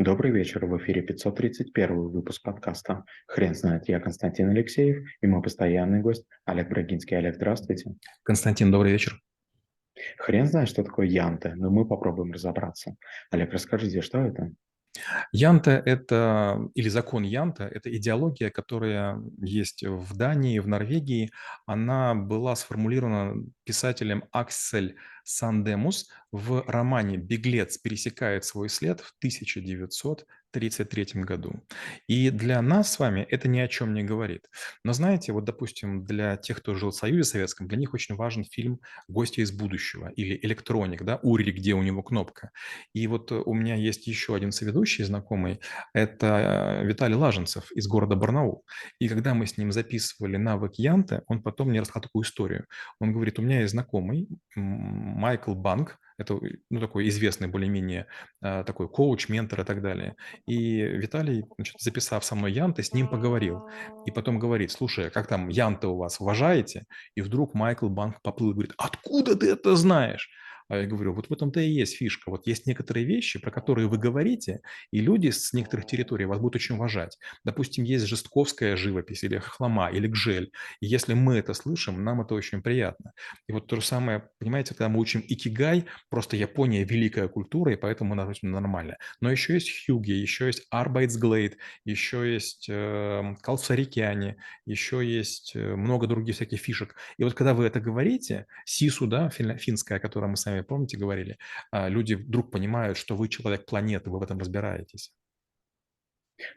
Добрый вечер, в эфире 531 выпуск подкаста «Хрен знает». Я Константин Алексеев и мой постоянный гость Олег Брагинский. Олег, здравствуйте. Константин, добрый вечер. Хрен знает, что такое янты, но мы попробуем разобраться. Олег, расскажите, что это? Янта– это, или закон Янта– это идеология, которая есть в Дании, в Норвегии. Она была сформулирована писателем Аксель Сандемус в романе «Беглец пересекает свой след» в 1933 году. И для нас с вами это ни о чем не говорит. Но знаете, вот, допустим, для тех, кто жил в Союзе Советском, для них очень важен фильм «Гости из будущего» или «Электроник», да, Ури, где у него кнопка. И вот у меня есть еще один соведущий знакомый, это Виталий Лаженцев из города Барнаул. И когда мы с ним записывали навык Янта, он потом мне рассказал такую историю. Он говорит, у меня есть знакомый, Майкл Банк, это ну, такой известный более-менее а, такой коуч, ментор и так далее. И Виталий, значит, записав со мной Янты, с ним поговорил. И потом говорит, слушай, а как там Янты у вас, уважаете? И вдруг Майкл Банк поплыл и говорит, откуда ты это знаешь? А я говорю, вот в этом-то и есть фишка. Вот есть некоторые вещи, про которые вы говорите, и люди с некоторых территорий вас будут очень уважать. Допустим, есть жестковская живопись или хлама, или гжель. И если мы это слышим, нам это очень приятно. И вот то же самое, понимаете, когда мы учим икигай, просто Япония великая культура, и поэтому она очень нормально. Но еще есть хюги, еще есть арбайтсглейд, еще есть э, калцарикяне, еще есть много других всяких фишек. И вот когда вы это говорите, сису, да, финская, о мы с вами помните, говорили, а, люди вдруг понимают, что вы человек планеты, вы в этом разбираетесь.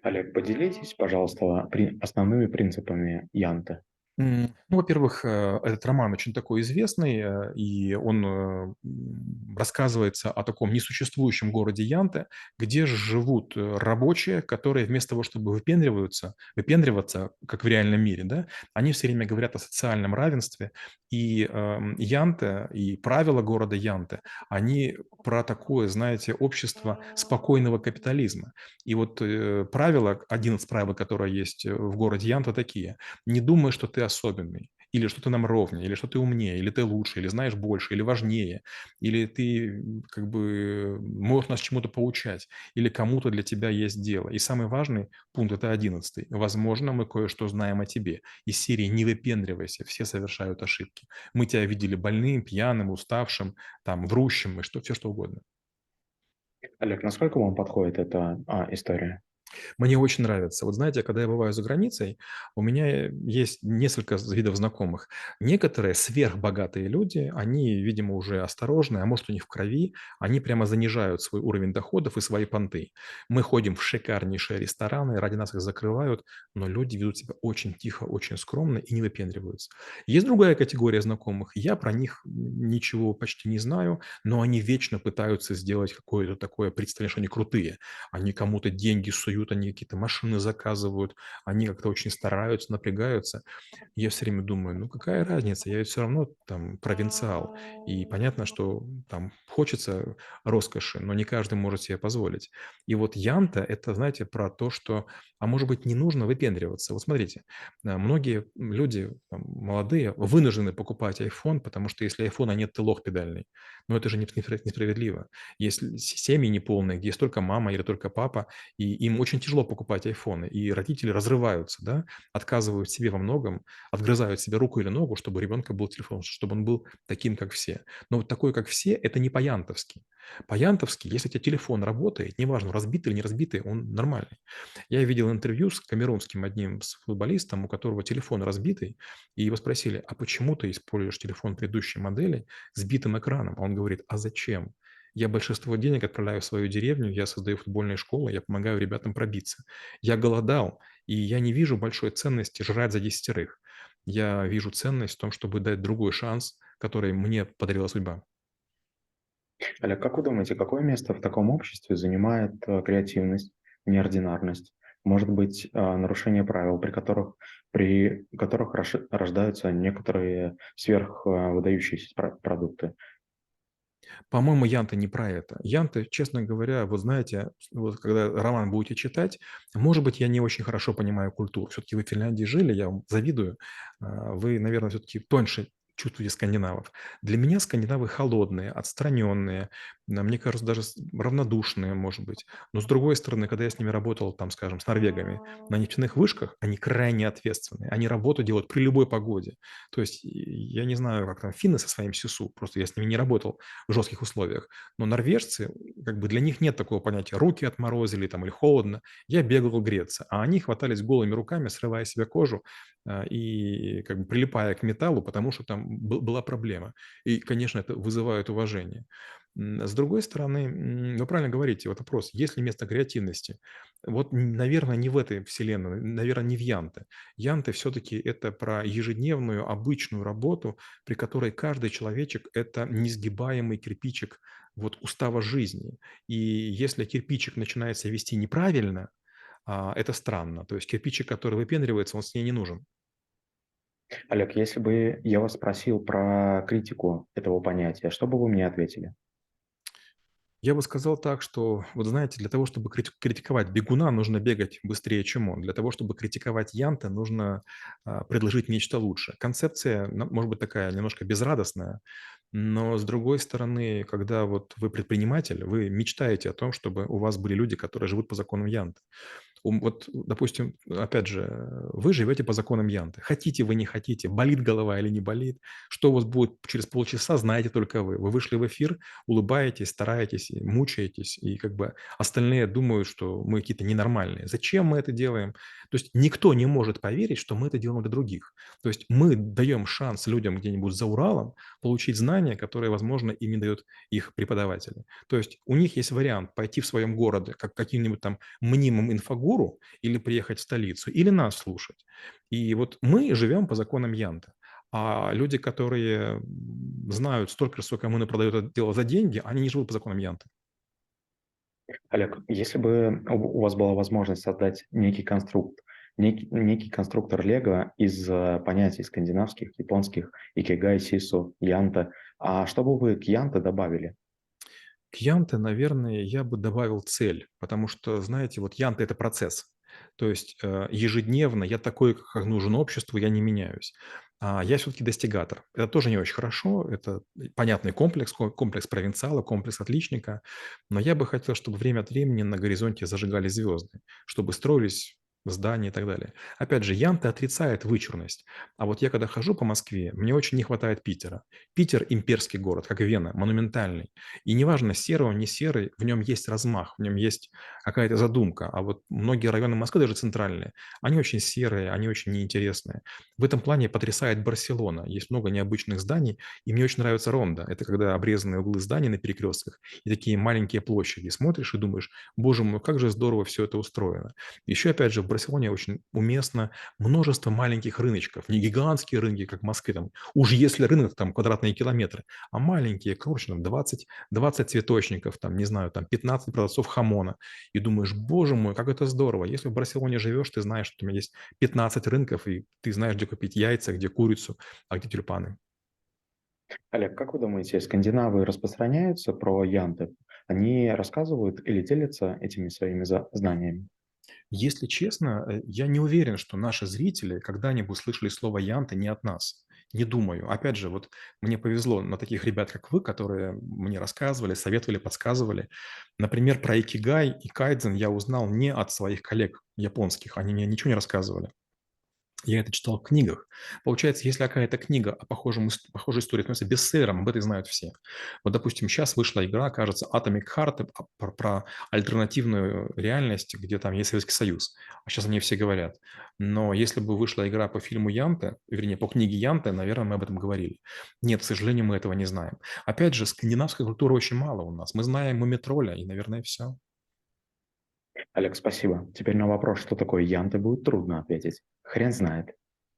Олег, поделитесь, пожалуйста, основными принципами Янта. Ну, во-первых, э, этот роман очень такой известный, э, и он э, рассказывается о таком несуществующем городе Янте, где живут рабочие, которые вместо того, чтобы выпендриваться, выпендриваться, как в реальном мире, да, они все время говорят о социальном равенстве, и эм, Янте, и правила города Янте, они про такое, знаете, общество спокойного капитализма. И вот правила, один из правил, которые есть в городе Янта, такие. Не думай, что ты особенный, или что ты нам ровнее, или что ты умнее, или ты лучше, или знаешь больше, или важнее, или ты как бы можешь нас чему-то поучать, или кому-то для тебя есть дело. И самый важный пункт – это одиннадцатый. Возможно, мы кое-что знаем о тебе. Из серии «Не выпендривайся, все совершают ошибки». Мы тебя видели больным, пьяным, уставшим, там, врущим, и что, все что угодно. Олег, насколько вам подходит эта а, история? Мне очень нравится. Вот знаете, когда я бываю за границей, у меня есть несколько видов знакомых. Некоторые сверхбогатые люди, они, видимо, уже осторожны, а может у них в крови, они прямо занижают свой уровень доходов и свои понты. Мы ходим в шикарнейшие рестораны, ради нас их закрывают, но люди ведут себя очень тихо, очень скромно и не выпендриваются. Есть другая категория знакомых. Я про них ничего почти не знаю, но они вечно пытаются сделать какое-то такое представление, что они крутые. Они кому-то деньги суют, продают, они какие-то машины заказывают, они как-то очень стараются, напрягаются. Я все время думаю, ну какая разница, я ведь все равно там провинциал. И понятно, что там хочется роскоши, но не каждый может себе позволить. И вот Янта – это, знаете, про то, что, а может быть, не нужно выпендриваться. Вот смотрите, э, многие люди там, молодые вынуждены покупать iPhone, потому что если iPhone, нет, ты лох педальный. Но это же несправедливо. Если семьи неполные, где есть только мама или только папа, и им очень тяжело покупать айфоны, и родители разрываются, да, отказывают себе во многом, отгрызают себе руку или ногу, чтобы у ребенка был телефон, чтобы он был таким, как все. Но вот такой, как все, это не по-янтовски. По-янтовски, если у тебя телефон работает, неважно, разбитый или не разбитый, он нормальный. Я видел интервью с камерунским одним с футболистом, у которого телефон разбитый, и его спросили, а почему ты используешь телефон предыдущей модели с битым экраном? А он говорит, а зачем? Я большинство денег отправляю в свою деревню, я создаю футбольные школы, я помогаю ребятам пробиться. Я голодал, и я не вижу большой ценности жрать за десятерых. Я вижу ценность в том, чтобы дать другой шанс, который мне подарила судьба. Олег, как вы думаете, какое место в таком обществе занимает э, креативность, неординарность? Может быть, э, нарушение правил, при которых, при которых рождаются некоторые сверхвыдающиеся продукты? По-моему, Янта не про это. Янта, честно говоря, вот знаете, вот когда роман будете читать, может быть, я не очень хорошо понимаю культуру. Все-таки вы в Финляндии жили, я вам завидую. А, вы, наверное, все-таки тоньше чувствуете скандинавов. Для меня скандинавы холодные, отстраненные, мне кажется, даже равнодушные, может быть. Но с другой стороны, когда я с ними работал, там, скажем, с норвегами на нефтяных вышках, они крайне ответственные. Они работу делают при любой погоде. То есть я не знаю, как там финны со своим СИСУ, просто я с ними не работал в жестких условиях. Но норвежцы, как бы для них нет такого понятия руки отморозили там или холодно. Я бегал греться, а они хватались голыми руками, срывая себе кожу а, и как бы прилипая к металлу, потому что там была проблема. И, конечно, это вызывает уважение. С другой стороны, вы правильно говорите, вот вопрос, есть ли место креативности? Вот, наверное, не в этой вселенной, наверное, не в Янте. Янте все-таки это про ежедневную, обычную работу, при которой каждый человечек – это несгибаемый кирпичик вот устава жизни. И если кирпичик начинает себя вести неправильно, а, это странно. То есть кирпичик, который выпендривается, он с ней не нужен. Олег, если бы я вас спросил про критику этого понятия, что бы вы мне ответили? Я бы сказал так, что, вот знаете, для того, чтобы критиковать бегуна, нужно бегать быстрее, чем он. Для того, чтобы критиковать Янта, нужно а, предложить нечто лучше. Концепция, может быть, такая немножко безрадостная, но с другой стороны, когда вот вы предприниматель, вы мечтаете о том, чтобы у вас были люди, которые живут по законам Янта. Вот, допустим, опять же, вы живете по законам Янты. Хотите вы, не хотите, болит голова или не болит, что у вас будет через полчаса, знаете только вы. Вы вышли в эфир, улыбаетесь, стараетесь, мучаетесь, и как бы остальные думают, что мы какие-то ненормальные. Зачем мы это делаем? То есть никто не может поверить, что мы это делаем для других. То есть мы даем шанс людям где-нибудь за Уралом получить знания, которые, возможно, им не дают их преподаватели. То есть у них есть вариант пойти в своем городе, как каким-нибудь там мнимым инфогуру, или приехать в столицу, или нас слушать. И вот мы живем по законам Янта. А люди, которые знают столько, сколько мы продают это дело за деньги, они не живут по законам Янта. Олег, если бы у вас была возможность создать некий конструкт, некий, некий конструктор Лего из э, понятий скандинавских, японских, икигай, сису, янта, а что бы вы к янта добавили? К янте, наверное, я бы добавил цель, потому что, знаете, вот янта – это процесс. То есть э, ежедневно я такой, как нужен обществу, я не меняюсь. А я все-таки достигатор. Это тоже не очень хорошо, это понятный комплекс, комплекс провинциала, комплекс отличника, но я бы хотел, чтобы время от времени на горизонте зажигались звезды, чтобы строились здания и так далее. Опять же, Янта отрицает вычурность. А вот я когда хожу по Москве, мне очень не хватает Питера. Питер– имперский город, как Вена, монументальный. И неважно, серый он, не серый, в нем есть размах, в нем есть какая-то задумка. А вот многие районы Москвы, даже центральные, они очень серые, они очень неинтересные. В этом плане потрясает Барселона. Есть много необычных зданий, и мне очень нравится Ронда. Это когда обрезанные углы зданий на перекрестках и такие маленькие площади. Смотришь и думаешь, боже мой, как же здорово все это устроено. Еще, опять же, в Барселоне очень уместно множество маленьких рыночков. Не гигантские рынки, как в Москве, там, уж если рынок, там, квадратные километры, а маленькие, крошечные, 20, 20 цветочников, там, не знаю, там, 15 продавцов хамона. И думаешь, боже мой, как это здорово. Если в Барселоне живешь, ты знаешь, что у тебя есть 15 рынков, и ты знаешь, где купить яйца, где курицу, а где тюльпаны. Олег, как вы думаете, скандинавы распространяются про янты? Они рассказывают или делятся этими своими знаниями? Если честно, э, я не уверен, что наши зрители когда-нибудь слышали слово «янта» не от нас. Не думаю. Опять же, вот мне повезло на таких ребят, как вы, которые мне рассказывали, советовали, подсказывали. Например, про икигай и кайдзен я узнал не от своих коллег японских. Они мне ничего не рассказывали. Я это читал в книгах. Получается, если какая-то книга о похожем, похожей истории становится бестселлером, об этом знают все. Вот, допустим, сейчас вышла игра, кажется, Atomic Heart а, про, про альтернативную реальность, где там есть Советский Союз. А сейчас они все говорят. Но если бы вышла игра по фильму Янте, вернее, по книге Янте, наверное, мы об этом говорили. Нет, к сожалению, мы этого не знаем. Опять же, скандинавской культуры очень мало у нас. Мы знаем Мумитроля, и, наверное, все. Олег, спасибо. Теперь на вопрос, что такое янты, будет трудно ответить. Хрен знает.